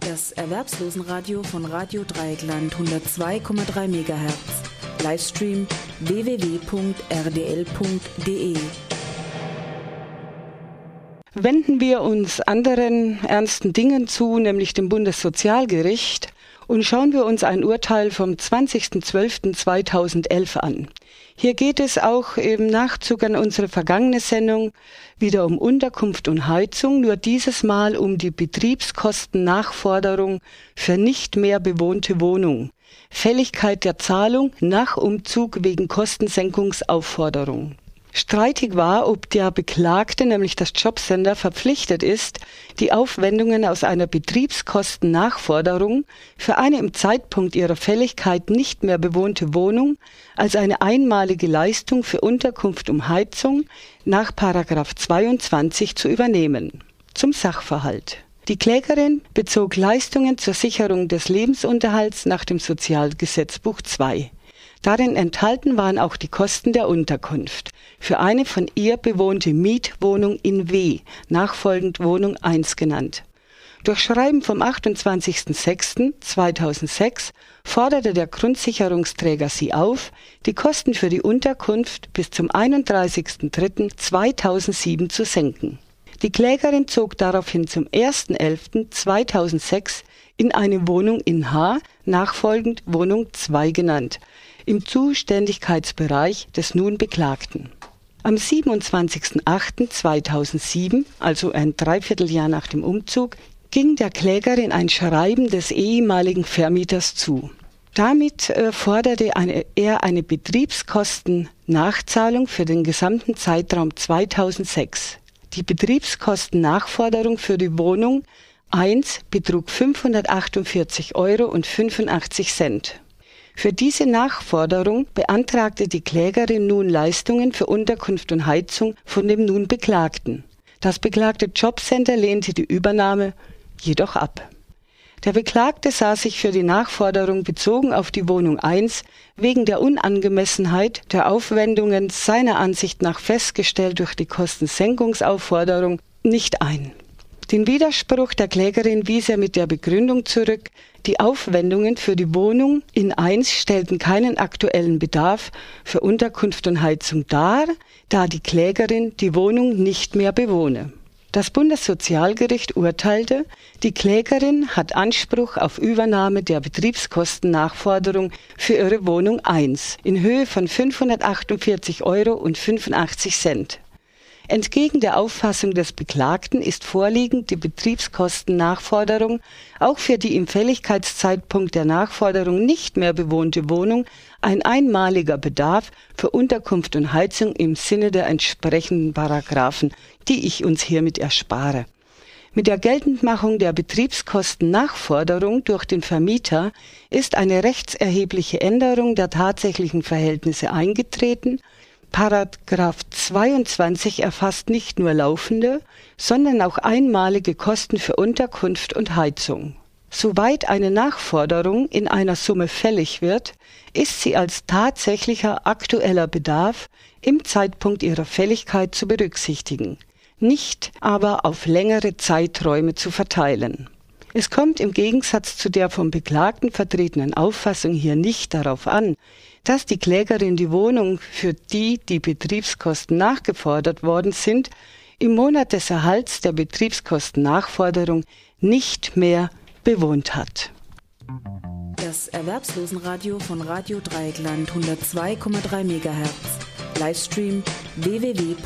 Das Erwerbslosenradio von Radio Dreieckland 102,3 MHz. Livestream www.rdl.de. Wenden wir uns anderen ernsten Dingen zu, nämlich dem Bundessozialgericht, und schauen wir uns ein Urteil vom 20.12.2011 an. Hier geht es auch im Nachzug an unsere vergangene Sendung wieder um Unterkunft und Heizung, nur dieses Mal um die Betriebskostennachforderung für nicht mehr bewohnte Wohnung. Fälligkeit der Zahlung nach Umzug wegen Kostensenkungsaufforderung. Streitig war, ob der Beklagte, nämlich das Jobcenter, verpflichtet ist, die Aufwendungen aus einer Betriebskostennachforderung für eine im Zeitpunkt ihrer Fälligkeit nicht mehr bewohnte Wohnung als eine einmalige Leistung für Unterkunft um Heizung nach 22 zu übernehmen. Zum Sachverhalt. Die Klägerin bezog Leistungen zur Sicherung des Lebensunterhalts nach dem Sozialgesetzbuch II. Darin enthalten waren auch die Kosten der Unterkunft für eine von ihr bewohnte Mietwohnung in W, nachfolgend Wohnung 1 genannt. Durch Schreiben vom 28.06.2006 forderte der Grundsicherungsträger sie auf, die Kosten für die Unterkunft bis zum 31.03.2007 zu senken. Die Klägerin zog daraufhin zum 1.11.2006 in eine Wohnung in H, nachfolgend Wohnung 2 genannt, im Zuständigkeitsbereich des nun Beklagten. Am 27.08.2007, also ein Dreivierteljahr nach dem Umzug, ging der Klägerin ein Schreiben des ehemaligen Vermieters zu. Damit äh, forderte eine, er eine Betriebskostennachzahlung für den gesamten Zeitraum 2006. Die Betriebskostennachforderung für die Wohnung 1 betrug 548 Euro und 85 Cent. Für diese Nachforderung beantragte die Klägerin nun Leistungen für Unterkunft und Heizung von dem nun Beklagten. Das beklagte Jobcenter lehnte die Übernahme jedoch ab. Der Beklagte sah sich für die Nachforderung bezogen auf die Wohnung 1 wegen der Unangemessenheit der Aufwendungen seiner Ansicht nach festgestellt durch die Kostensenkungsaufforderung nicht ein. Den Widerspruch der Klägerin wies er mit der Begründung zurück, die Aufwendungen für die Wohnung in 1 stellten keinen aktuellen Bedarf für Unterkunft und Heizung dar, da die Klägerin die Wohnung nicht mehr bewohne. Das Bundessozialgericht urteilte, die Klägerin hat Anspruch auf Übernahme der Betriebskostennachforderung für ihre Wohnung 1 in Höhe von 548 Euro und 85 Cent. Entgegen der Auffassung des Beklagten ist vorliegend die Betriebskostennachforderung auch für die im Fälligkeitszeitpunkt der Nachforderung nicht mehr bewohnte Wohnung ein einmaliger Bedarf für Unterkunft und Heizung im Sinne der entsprechenden Paragraphen, die ich uns hiermit erspare. Mit der Geltendmachung der Betriebskostennachforderung durch den Vermieter ist eine rechtserhebliche Änderung der tatsächlichen Verhältnisse eingetreten Paragraph 22 erfasst nicht nur laufende, sondern auch einmalige Kosten für Unterkunft und Heizung. Soweit eine Nachforderung in einer Summe fällig wird, ist sie als tatsächlicher aktueller Bedarf im Zeitpunkt ihrer Fälligkeit zu berücksichtigen, nicht aber auf längere Zeiträume zu verteilen. Es kommt im Gegensatz zu der vom Beklagten vertretenen Auffassung hier nicht darauf an, dass die Klägerin die Wohnung, für die die Betriebskosten nachgefordert worden sind, im Monat des Erhalts der Betriebskostennachforderung nicht mehr bewohnt hat. Das Erwerbslosenradio von Radio Dreieckland 102,3 MHz. Livestream www.rdl.de